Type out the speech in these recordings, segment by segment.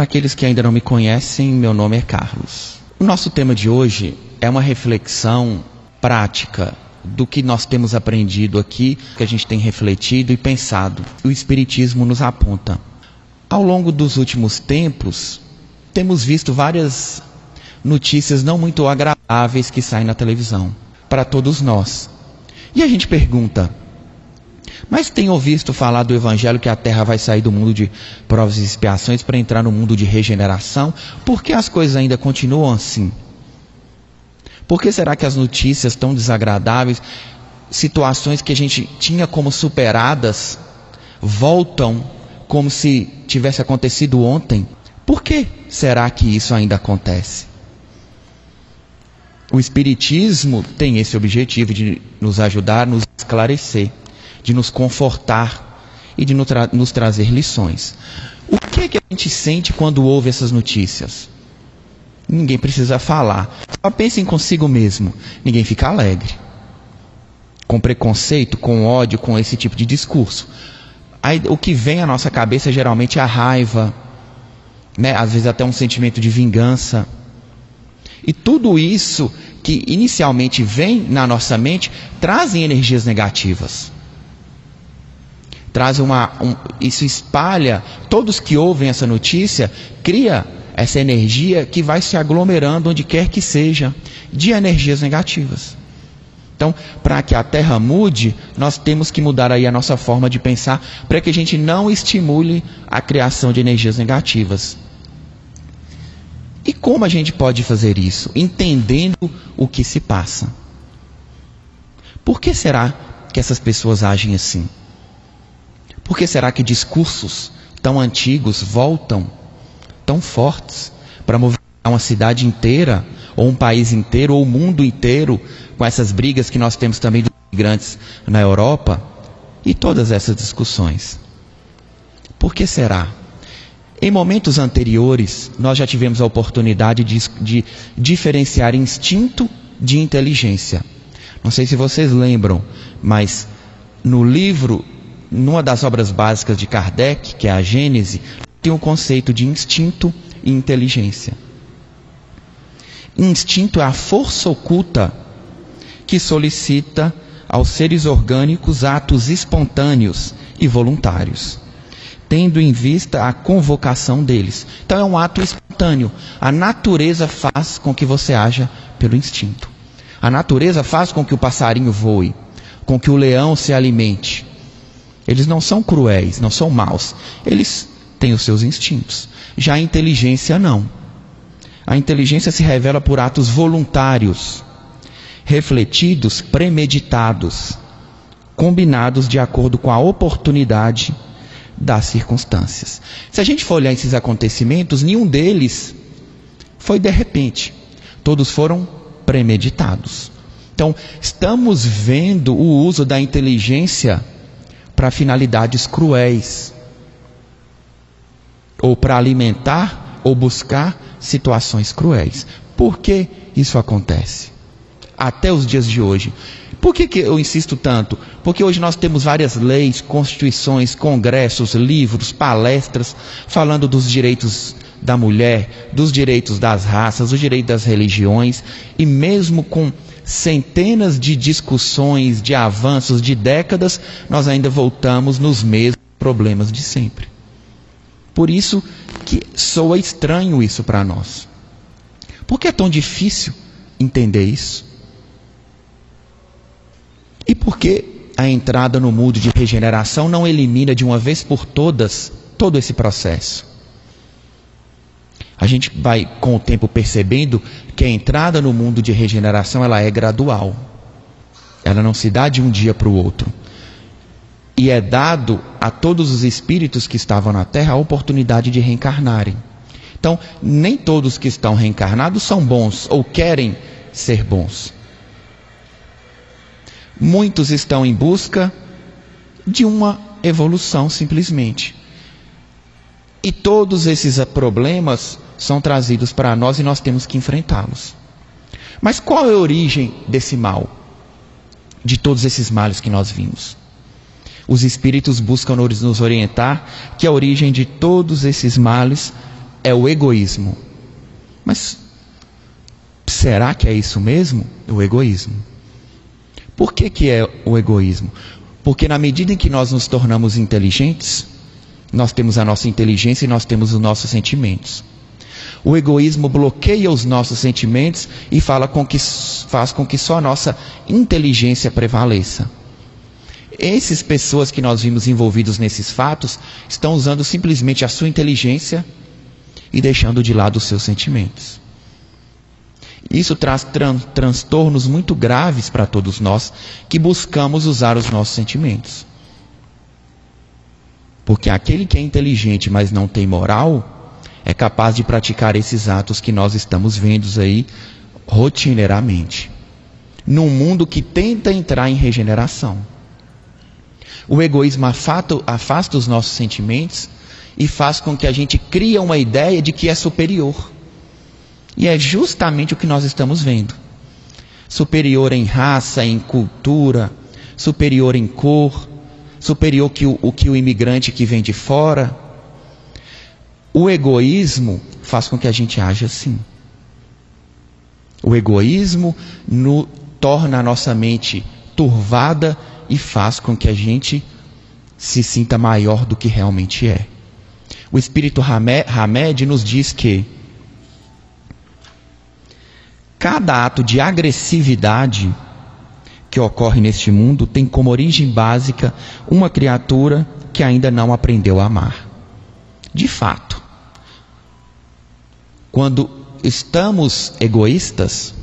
Para aqueles que ainda não me conhecem, meu nome é Carlos. O nosso tema de hoje é uma reflexão prática do que nós temos aprendido aqui, que a gente tem refletido e pensado. O Espiritismo nos aponta. Ao longo dos últimos tempos, temos visto várias notícias não muito agradáveis que saem na televisão para todos nós. E a gente pergunta: mas tem ouvido falar do Evangelho que a terra vai sair do mundo de provas e expiações para entrar no mundo de regeneração? Por que as coisas ainda continuam assim? Por que será que as notícias tão desagradáveis, situações que a gente tinha como superadas, voltam como se tivesse acontecido ontem? Por que será que isso ainda acontece? O Espiritismo tem esse objetivo de nos ajudar, nos esclarecer de nos confortar e de nos, tra nos trazer lições. O que, é que a gente sente quando ouve essas notícias? Ninguém precisa falar. Só pensem consigo mesmo. Ninguém fica alegre. Com preconceito, com ódio, com esse tipo de discurso. Aí, o que vem à nossa cabeça geralmente é a raiva, né? às vezes até um sentimento de vingança. E tudo isso que inicialmente vem na nossa mente trazem energias negativas traz uma. Um, isso espalha, todos que ouvem essa notícia, cria essa energia que vai se aglomerando onde quer que seja, de energias negativas. Então, para que a Terra mude, nós temos que mudar aí a nossa forma de pensar, para que a gente não estimule a criação de energias negativas. E como a gente pode fazer isso? Entendendo o que se passa. Por que será que essas pessoas agem assim? Por que será que discursos tão antigos voltam tão fortes para movimentar uma cidade inteira, ou um país inteiro, ou o mundo inteiro, com essas brigas que nós temos também dos imigrantes na Europa e todas essas discussões? Por que será? Em momentos anteriores, nós já tivemos a oportunidade de, de diferenciar instinto de inteligência. Não sei se vocês lembram, mas no livro numa das obras básicas de Kardec, que é a Gênese, tem o conceito de instinto e inteligência. Instinto é a força oculta que solicita aos seres orgânicos atos espontâneos e voluntários, tendo em vista a convocação deles. Então é um ato espontâneo. A natureza faz com que você haja pelo instinto. A natureza faz com que o passarinho voe, com que o leão se alimente, eles não são cruéis, não são maus. Eles têm os seus instintos. Já a inteligência não. A inteligência se revela por atos voluntários, refletidos, premeditados, combinados de acordo com a oportunidade das circunstâncias. Se a gente for olhar esses acontecimentos, nenhum deles foi de repente. Todos foram premeditados. Então, estamos vendo o uso da inteligência para finalidades cruéis, ou para alimentar ou buscar situações cruéis. Por que isso acontece? Até os dias de hoje. Por que, que eu insisto tanto? Porque hoje nós temos várias leis, constituições, congressos, livros, palestras falando dos direitos da mulher, dos direitos das raças, dos direitos das religiões, e mesmo com centenas de discussões, de avanços de décadas, nós ainda voltamos nos mesmos problemas de sempre. Por isso que soa estranho isso para nós. Por que é tão difícil entender isso? E por que a entrada no mundo de regeneração não elimina de uma vez por todas todo esse processo? A gente vai com o tempo percebendo que a entrada no mundo de regeneração ela é gradual. Ela não se dá de um dia para o outro. E é dado a todos os espíritos que estavam na Terra a oportunidade de reencarnarem. Então, nem todos que estão reencarnados são bons ou querem ser bons. Muitos estão em busca de uma evolução simplesmente. E todos esses problemas são trazidos para nós e nós temos que enfrentá-los. Mas qual é a origem desse mal? De todos esses males que nós vimos? Os espíritos buscam nos orientar que a origem de todos esses males é o egoísmo. Mas será que é isso mesmo? O egoísmo. Por que, que é o egoísmo? Porque na medida em que nós nos tornamos inteligentes, nós temos a nossa inteligência e nós temos os nossos sentimentos. O egoísmo bloqueia os nossos sentimentos e com que, faz com que só a nossa inteligência prevaleça. Essas pessoas que nós vimos envolvidos nesses fatos estão usando simplesmente a sua inteligência e deixando de lado os seus sentimentos. Isso traz tran transtornos muito graves para todos nós que buscamos usar os nossos sentimentos. Porque aquele que é inteligente, mas não tem moral, é capaz de praticar esses atos que nós estamos vendo aí rotineiramente. Num mundo que tenta entrar em regeneração. O egoísmo afasta, os nossos sentimentos e faz com que a gente crie uma ideia de que é superior. E é justamente o que nós estamos vendo. Superior em raça, em cultura, superior em cor, superior que o, o que o imigrante que vem de fora. O egoísmo faz com que a gente age assim. O egoísmo no, torna a nossa mente turvada e faz com que a gente se sinta maior do que realmente é. O Espírito Hamed nos diz que cada ato de agressividade que ocorre neste mundo tem como origem básica uma criatura que ainda não aprendeu a amar. De fato, quando estamos egoístas,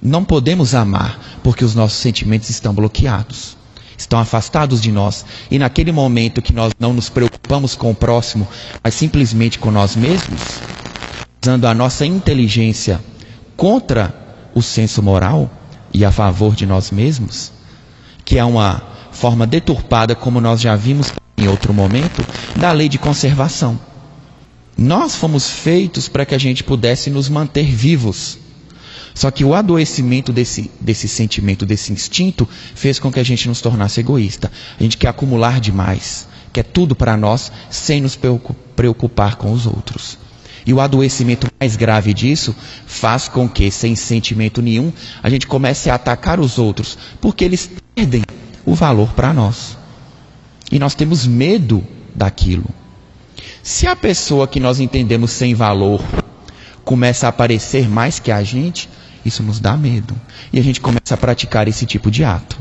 não podemos amar porque os nossos sentimentos estão bloqueados, estão afastados de nós. E naquele momento que nós não nos preocupamos com o próximo, mas simplesmente com nós mesmos, usando a nossa inteligência contra o senso moral e a favor de nós mesmos, que é uma forma deturpada, como nós já vimos em outro momento, da lei de conservação. Nós fomos feitos para que a gente pudesse nos manter vivos. Só que o adoecimento desse, desse sentimento, desse instinto, fez com que a gente nos tornasse egoísta. A gente quer acumular demais, quer tudo para nós, sem nos preocupar com os outros. E o adoecimento mais grave disso faz com que, sem sentimento nenhum, a gente comece a atacar os outros, porque eles perdem o valor para nós. E nós temos medo daquilo. Se a pessoa que nós entendemos sem valor começa a aparecer mais que a gente, isso nos dá medo. E a gente começa a praticar esse tipo de ato.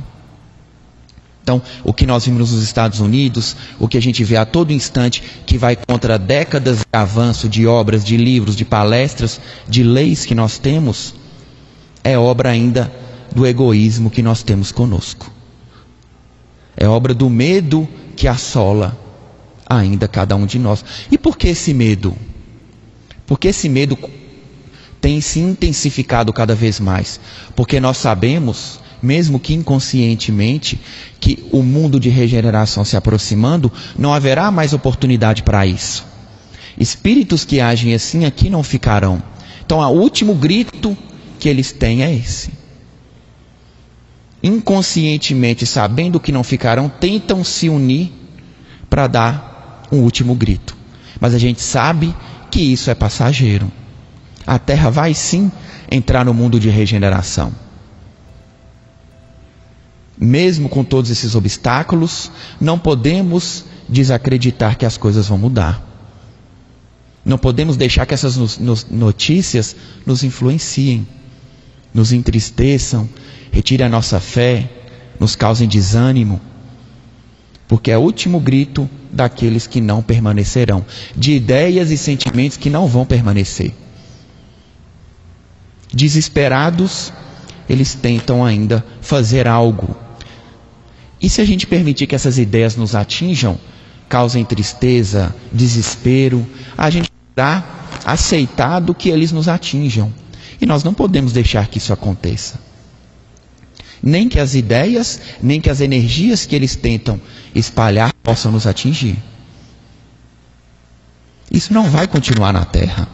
Então, o que nós vimos nos Estados Unidos, o que a gente vê a todo instante, que vai contra décadas de avanço de obras, de livros, de palestras, de leis que nós temos, é obra ainda do egoísmo que nós temos conosco. É obra do medo que assola ainda cada um de nós. E por que esse medo? Porque esse medo tem se intensificado cada vez mais. Porque nós sabemos, mesmo que inconscientemente, que o mundo de regeneração se aproximando, não haverá mais oportunidade para isso. Espíritos que agem assim aqui não ficarão. Então, o último grito que eles têm é esse. Inconscientemente, sabendo que não ficarão, tentam se unir para dar um último grito. Mas a gente sabe que isso é passageiro a terra vai sim entrar no mundo de regeneração. Mesmo com todos esses obstáculos, não podemos desacreditar que as coisas vão mudar. Não podemos deixar que essas notícias nos influenciem, nos entristeçam, retirem a nossa fé, nos causem desânimo, porque é o último grito daqueles que não permanecerão, de ideias e sentimentos que não vão permanecer. Desesperados, eles tentam ainda fazer algo. E se a gente permitir que essas ideias nos atinjam, causem tristeza, desespero, a gente dá aceitado que eles nos atinjam. E nós não podemos deixar que isso aconteça. Nem que as ideias, nem que as energias que eles tentam espalhar possam nos atingir. Isso não vai continuar na Terra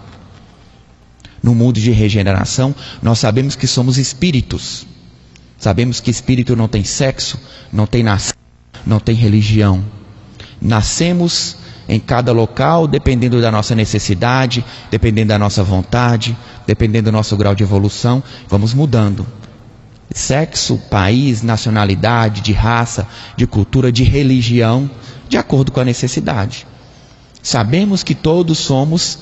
no mundo de regeneração, nós sabemos que somos espíritos. Sabemos que espírito não tem sexo, não tem nação, não tem religião. Nascemos em cada local, dependendo da nossa necessidade, dependendo da nossa vontade, dependendo do nosso grau de evolução, vamos mudando. Sexo, país, nacionalidade, de raça, de cultura, de religião, de acordo com a necessidade. Sabemos que todos somos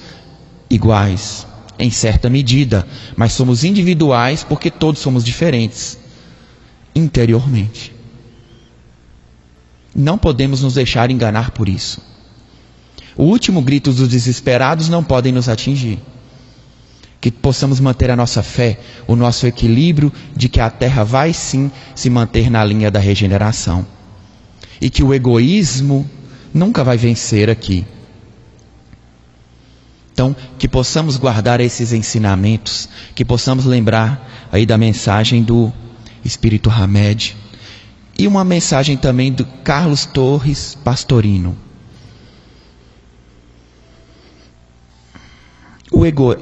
iguais, em certa medida, mas somos individuais porque todos somos diferentes interiormente. Não podemos nos deixar enganar por isso. O último grito dos desesperados não podem nos atingir. Que possamos manter a nossa fé, o nosso equilíbrio de que a terra vai sim se manter na linha da regeneração. E que o egoísmo nunca vai vencer aqui. Então, que possamos guardar esses ensinamentos, que possamos lembrar aí da mensagem do Espírito Hamed e uma mensagem também do Carlos Torres Pastorino. O ego...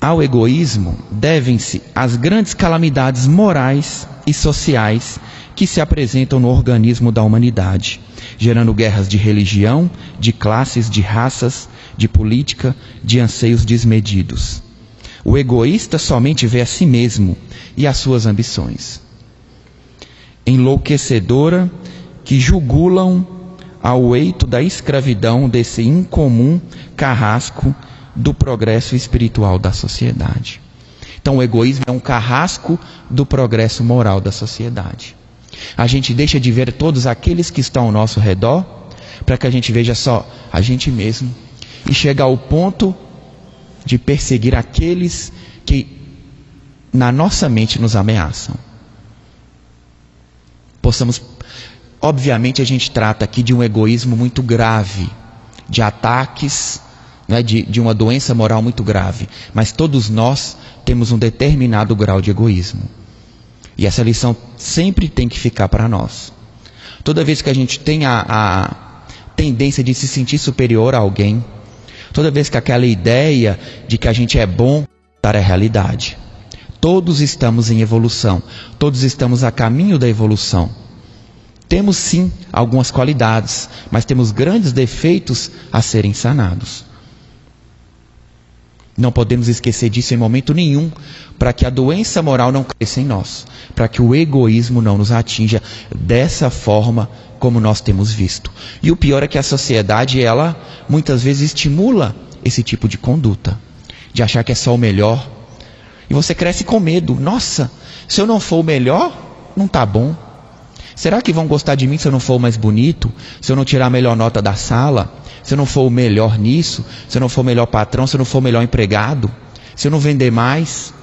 Ao egoísmo devem-se as grandes calamidades morais e sociais que se apresentam no organismo da humanidade, gerando guerras de religião, de classes, de raças, de política, de anseios desmedidos. O egoísta somente vê a si mesmo e as suas ambições enlouquecedora que jugulam ao eito da escravidão desse incomum carrasco do progresso espiritual da sociedade. Então, o egoísmo é um carrasco do progresso moral da sociedade. A gente deixa de ver todos aqueles que estão ao nosso redor para que a gente veja só a gente mesmo e chega ao ponto de perseguir aqueles que na nossa mente nos ameaçam possamos. Obviamente, a gente trata aqui de um egoísmo muito grave, de ataques, né, de, de uma doença moral muito grave. Mas todos nós temos um determinado grau de egoísmo. E essa lição sempre tem que ficar para nós. Toda vez que a gente tem a, a tendência de se sentir superior a alguém, toda vez que aquela ideia de que a gente é bom para a realidade. Todos estamos em evolução, todos estamos a caminho da evolução. Temos sim algumas qualidades, mas temos grandes defeitos a serem sanados. Não podemos esquecer disso em momento nenhum, para que a doença moral não cresça em nós, para que o egoísmo não nos atinja dessa forma como nós temos visto. E o pior é que a sociedade, ela muitas vezes estimula esse tipo de conduta, de achar que é só o melhor, e você cresce com medo. Nossa, se eu não for o melhor, não está bom. Será que vão gostar de mim se eu não for o mais bonito? Se eu não tirar a melhor nota da sala? Se eu não for o melhor nisso? Se eu não for o melhor patrão? Se eu não for o melhor empregado? Se eu não vender mais?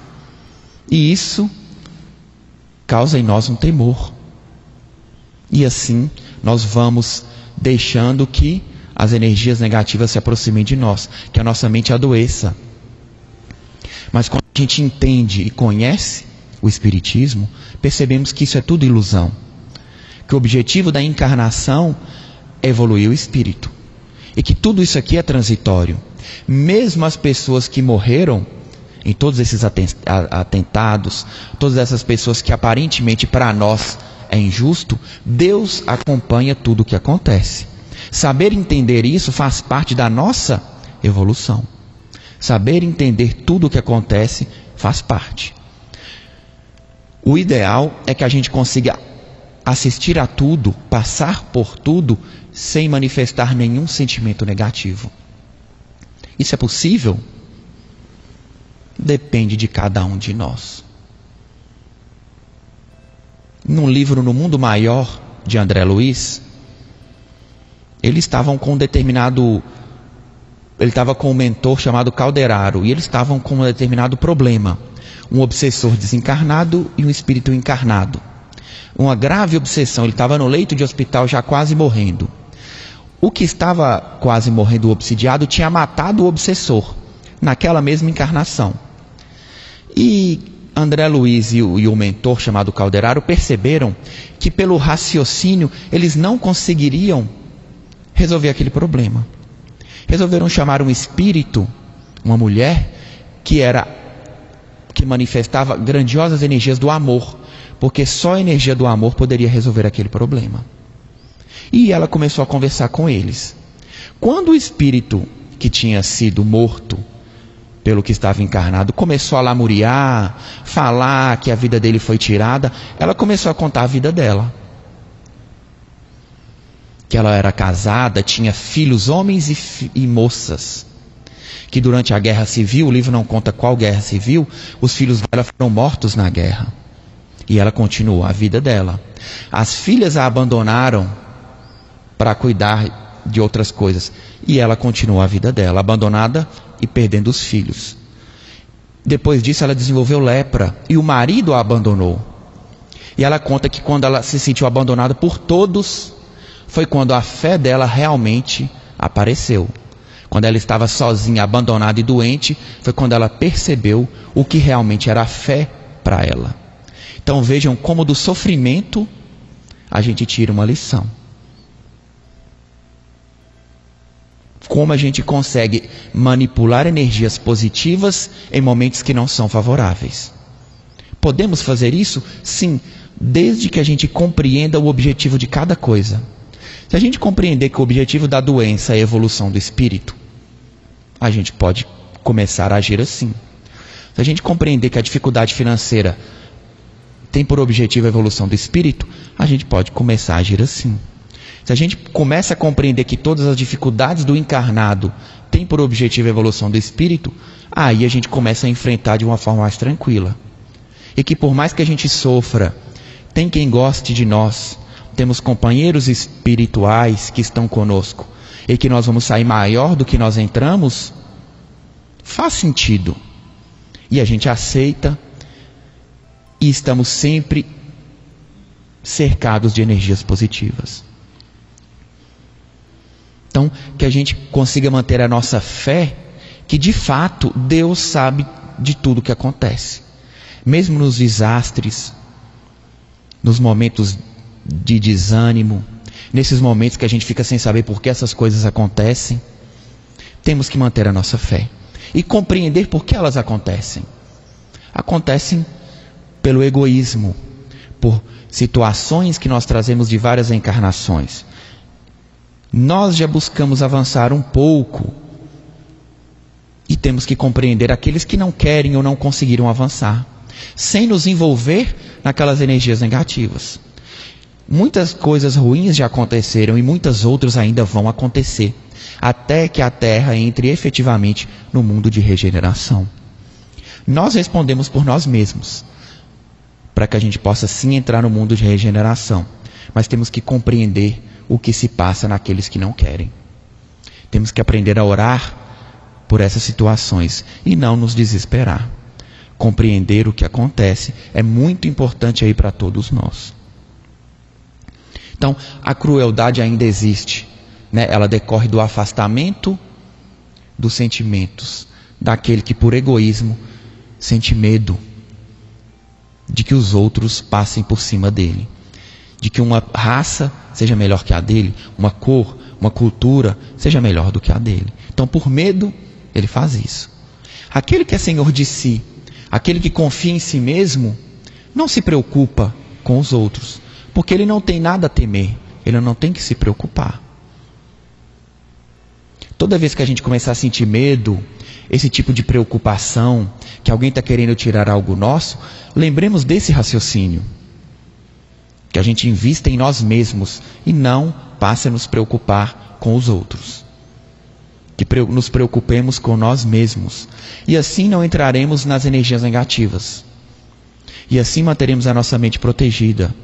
E isso causa em nós um temor. E assim nós vamos deixando que as energias negativas se aproximem de nós, que a nossa mente adoeça. Mas quando a gente entende e conhece o Espiritismo, percebemos que isso é tudo ilusão. Que o objetivo da encarnação é evoluir o espírito. E que tudo isso aqui é transitório. Mesmo as pessoas que morreram em todos esses atentados, todas essas pessoas que aparentemente para nós é injusto, Deus acompanha tudo o que acontece. Saber entender isso faz parte da nossa evolução. Saber entender tudo o que acontece faz parte. O ideal é que a gente consiga assistir a tudo, passar por tudo, sem manifestar nenhum sentimento negativo. Isso é possível? Depende de cada um de nós. Num livro No Mundo Maior, de André Luiz, eles estavam com um determinado ele estava com um mentor chamado Calderaro e eles estavam com um determinado problema. Um obsessor desencarnado e um espírito encarnado. Uma grave obsessão. Ele estava no leito de hospital já quase morrendo. O que estava quase morrendo, obsidiado, tinha matado o obsessor naquela mesma encarnação. E André Luiz e o, e o, mentor chamado Calderaro perceberam que pelo raciocínio eles não conseguiriam resolver aquele problema resolveram chamar um espírito, uma mulher, que era que manifestava grandiosas energias do amor, porque só a energia do amor poderia resolver aquele problema. E ela começou a conversar com eles. Quando o espírito que tinha sido morto pelo que estava encarnado começou a lamuriar, falar que a vida dele foi tirada, ela começou a contar a vida dela. Que ela era casada, tinha filhos, homens e, e moças. Que durante a guerra civil, o livro não conta qual guerra civil, os filhos dela foram mortos na guerra. E ela continuou a vida dela. As filhas a abandonaram para cuidar de outras coisas. E ela continuou a vida dela, abandonada e perdendo os filhos. Depois disso, ela desenvolveu lepra e o marido a abandonou. E ela conta que quando ela se sentiu abandonada por todos, foi quando a fé dela realmente apareceu. Quando ela estava sozinha, abandonada e doente, foi quando ela percebeu o que realmente era a fé para ela. Então vejam como do sofrimento a gente tira uma lição. Como a gente consegue manipular energias positivas em momentos que não são favoráveis. Podemos fazer isso? Sim, desde que a gente compreenda o objetivo de cada coisa. Se a gente compreender que o objetivo da doença é a evolução do espírito, a gente pode começar a agir assim. Se a gente compreender que a dificuldade financeira tem por objetivo a evolução do espírito, a gente pode começar a agir assim. Se a gente começa a compreender que todas as dificuldades do encarnado têm por objetivo a evolução do espírito, aí a gente começa a enfrentar de uma forma mais tranquila. E que por mais que a gente sofra, tem quem goste de nós, temos companheiros espirituais que estão conosco e que nós vamos sair maior do que nós entramos, faz sentido. E a gente aceita e estamos sempre cercados de energias positivas. Então, que a gente consiga manter a nossa fé, que de fato Deus sabe de tudo que acontece. Mesmo nos desastres, nos momentos de desânimo, nesses momentos que a gente fica sem saber por que essas coisas acontecem, temos que manter a nossa fé e compreender por que elas acontecem. Acontecem pelo egoísmo, por situações que nós trazemos de várias encarnações. Nós já buscamos avançar um pouco e temos que compreender aqueles que não querem ou não conseguiram avançar, sem nos envolver naquelas energias negativas. Muitas coisas ruins já aconteceram e muitas outras ainda vão acontecer, até que a Terra entre efetivamente no mundo de regeneração. Nós respondemos por nós mesmos para que a gente possa sim entrar no mundo de regeneração. Mas temos que compreender o que se passa naqueles que não querem. Temos que aprender a orar por essas situações e não nos desesperar. Compreender o que acontece é muito importante aí para todos nós. Então, a crueldade ainda existe. Né? Ela decorre do afastamento dos sentimentos, daquele que por egoísmo sente medo de que os outros passem por cima dele, de que uma raça seja melhor que a dele, uma cor, uma cultura seja melhor do que a dele. Então, por medo, ele faz isso. Aquele que é senhor de si, aquele que confia em si mesmo, não se preocupa com os outros, porque ele não tem nada a temer, ele não tem que se preocupar. Toda vez que a gente começar a sentir medo, esse tipo de preocupação, que alguém está querendo tirar algo nosso, lembremos desse raciocínio. Que a gente invista em nós mesmos e não passe a nos preocupar com os outros. Que nos preocupemos com nós mesmos. E assim não entraremos nas energias negativas. E assim manteremos a nossa mente protegida.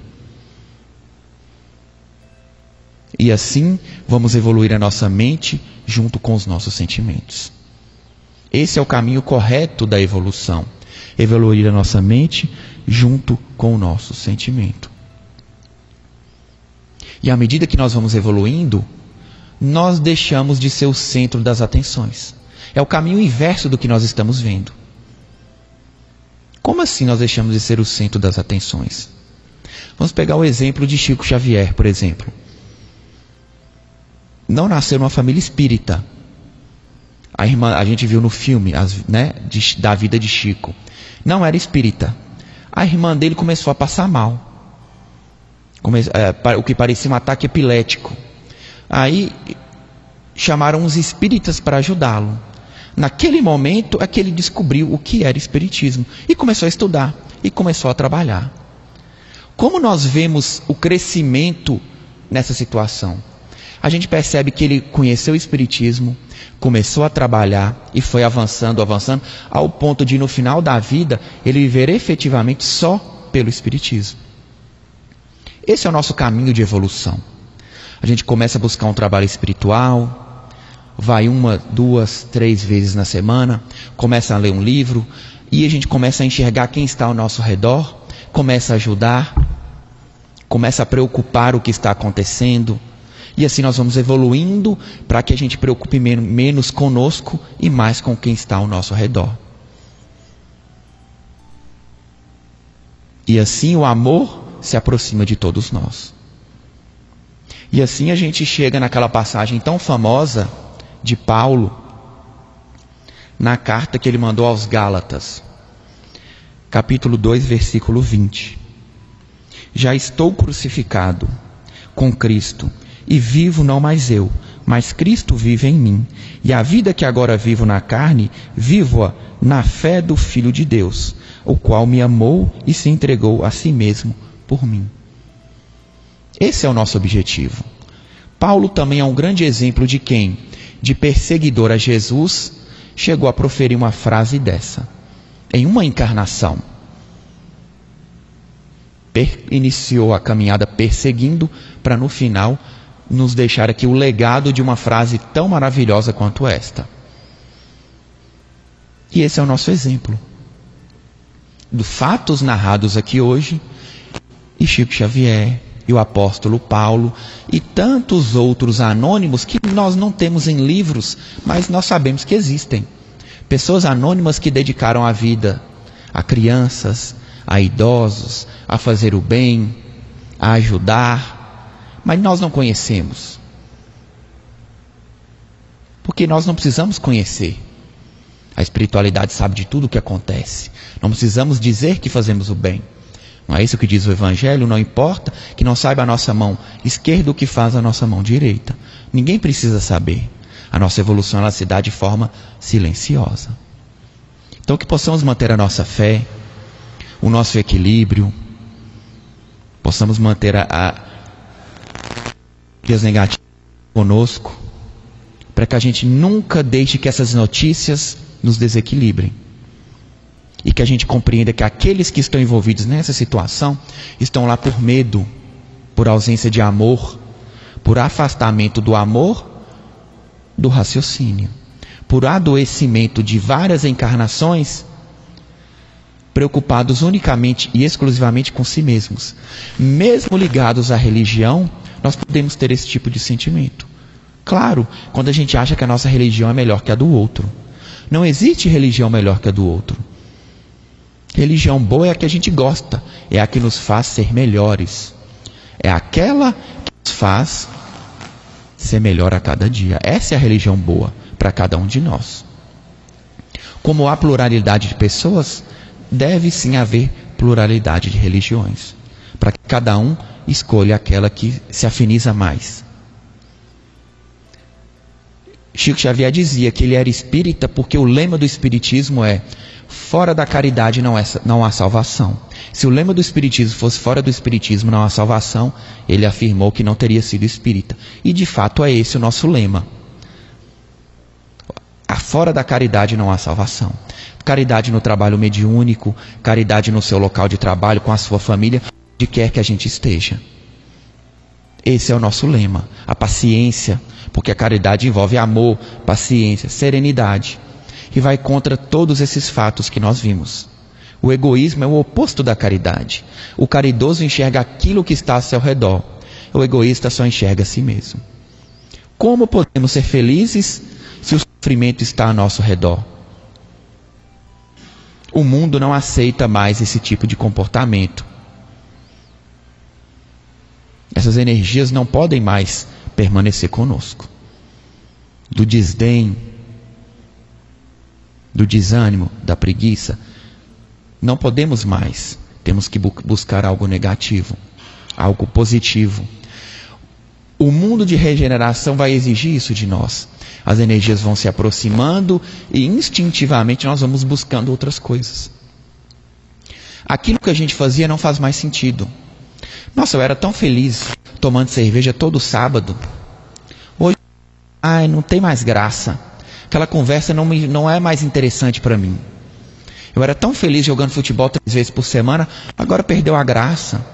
E assim vamos evoluir a nossa mente junto com os nossos sentimentos. Esse é o caminho correto da evolução. Evoluir a nossa mente junto com o nosso sentimento. E à medida que nós vamos evoluindo, nós deixamos de ser o centro das atenções. É o caminho inverso do que nós estamos vendo. Como assim nós deixamos de ser o centro das atenções? Vamos pegar o exemplo de Chico Xavier, por exemplo. Não nasceu numa família espírita, a irmã, a gente viu no filme, as, né, de, da vida de Chico. Não era espírita. A irmã dele começou a passar mal. É, o que parecia um ataque epilético. Aí chamaram os espíritas para ajudá-lo. Naquele momento é que ele descobriu o que era espiritismo e começou a estudar e começou a trabalhar. Como nós vemos o crescimento nessa situação? A gente percebe que ele conheceu o espiritismo, começou a trabalhar e foi avançando, avançando, ao ponto de no final da vida ele viver efetivamente só pelo espiritismo. Esse é o nosso caminho de evolução. A gente começa a buscar um trabalho espiritual, vai uma, duas, três vezes na semana, começa a ler um livro e a gente começa a enxergar quem está ao nosso redor, começa a ajudar, começa a preocupar o que está acontecendo. E assim nós vamos evoluindo para que a gente preocupe menos conosco e mais com quem está ao nosso redor. E assim o amor se aproxima de todos nós. E assim a gente chega naquela passagem tão famosa de Paulo na carta que ele mandou aos Gálatas, capítulo 2, versículo 20. Já estou crucificado com Cristo e vivo não mais eu, mas Cristo vive em mim. E a vida que agora vivo na carne, vivo-a na fé do Filho de Deus, o qual me amou e se entregou a si mesmo por mim. Esse é o nosso objetivo. Paulo também é um grande exemplo de quem, de perseguidor a Jesus, chegou a proferir uma frase dessa, em uma encarnação. Per iniciou a caminhada perseguindo, para no final nos deixar aqui o legado de uma frase tão maravilhosa quanto esta. E esse é o nosso exemplo. Dos fatos narrados aqui hoje, e Chico Xavier, e o apóstolo Paulo e tantos outros anônimos que nós não temos em livros, mas nós sabemos que existem. Pessoas anônimas que dedicaram a vida a crianças, a idosos, a fazer o bem, a ajudar, mas nós não conhecemos. Porque nós não precisamos conhecer. A espiritualidade sabe de tudo o que acontece. Não precisamos dizer que fazemos o bem. Não é isso que diz o Evangelho? Não importa que não saiba a nossa mão esquerda o que faz a nossa mão direita. Ninguém precisa saber. A nossa evolução ela se dá de forma silenciosa. Então que possamos manter a nossa fé, o nosso equilíbrio, possamos manter a, a dias conosco, para que a gente nunca deixe que essas notícias nos desequilibrem e que a gente compreenda que aqueles que estão envolvidos nessa situação estão lá por medo, por ausência de amor, por afastamento do amor do raciocínio, por adoecimento de várias encarnações, preocupados unicamente e exclusivamente com si mesmos. Mesmo ligados à religião, nós podemos ter esse tipo de sentimento. Claro, quando a gente acha que a nossa religião é melhor que a do outro. Não existe religião melhor que a do outro. Religião boa é a que a gente gosta, é a que nos faz ser melhores. É aquela que nos faz ser melhor a cada dia. Essa é a religião boa para cada um de nós. Como há pluralidade de pessoas, deve sim haver pluralidade de religiões, para que cada um escolha aquela que se afiniza mais. Chico Xavier dizia que ele era espírita porque o lema do espiritismo é fora da caridade não, é, não há salvação. Se o lema do Espiritismo fosse fora do Espiritismo não há salvação, ele afirmou que não teria sido espírita. E de fato é esse o nosso lema. Fora da caridade não há salvação. Caridade no trabalho mediúnico, caridade no seu local de trabalho, com a sua família, onde quer que a gente esteja. Esse é o nosso lema. A paciência, porque a caridade envolve amor, paciência, serenidade que vai contra todos esses fatos que nós vimos. O egoísmo é o oposto da caridade. O caridoso enxerga aquilo que está ao seu redor. O egoísta só enxerga a si mesmo. Como podemos ser felizes se o sofrimento está ao nosso redor? O mundo não aceita mais esse tipo de comportamento. Essas energias não podem mais permanecer conosco. Do desdém, do desânimo, da preguiça. Não podemos mais. Temos que bu buscar algo negativo, algo positivo. O mundo de regeneração vai exigir isso de nós. As energias vão se aproximando e instintivamente nós vamos buscando outras coisas. Aquilo que a gente fazia não faz mais sentido. Nossa, eu era tão feliz tomando cerveja todo sábado. Hoje, ai, não tem mais graça. Aquela conversa não, me, não é mais interessante para mim. Eu era tão feliz jogando futebol três vezes por semana, agora perdeu a graça.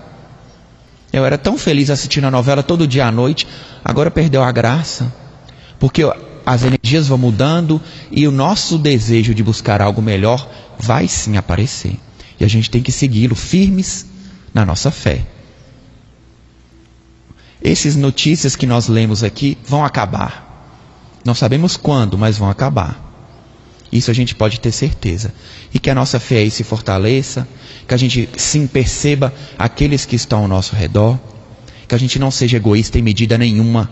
Eu era tão feliz assistindo a novela todo dia à noite, agora perdeu a graça. Porque as energias vão mudando e o nosso desejo de buscar algo melhor vai sim aparecer. E a gente tem que segui-lo firmes na nossa fé. Essas notícias que nós lemos aqui vão acabar. Não sabemos quando, mas vão acabar. Isso a gente pode ter certeza. E que a nossa fé aí se fortaleça, que a gente sim perceba aqueles que estão ao nosso redor, que a gente não seja egoísta em medida nenhuma.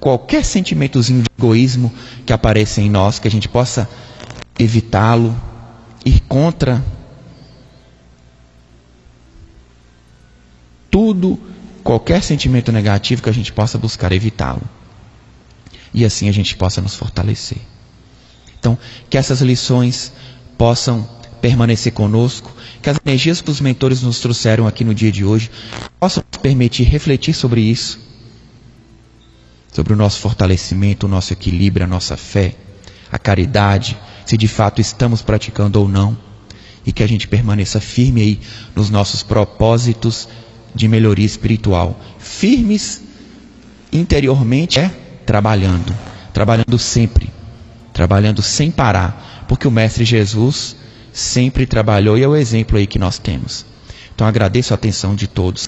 Qualquer sentimentozinho de egoísmo que apareça em nós, que a gente possa evitá-lo, ir contra tudo qualquer sentimento negativo que a gente possa buscar evitá-lo. E assim a gente possa nos fortalecer. Então, que essas lições possam permanecer conosco, que as energias que os mentores nos trouxeram aqui no dia de hoje possam nos permitir refletir sobre isso, sobre o nosso fortalecimento, o nosso equilíbrio, a nossa fé, a caridade, se de fato estamos praticando ou não, e que a gente permaneça firme aí nos nossos propósitos de melhoria espiritual. Firmes interiormente é trabalhando, trabalhando sempre, trabalhando sem parar, porque o Mestre Jesus sempre trabalhou e é o exemplo aí que nós temos. Então agradeço a atenção de todos.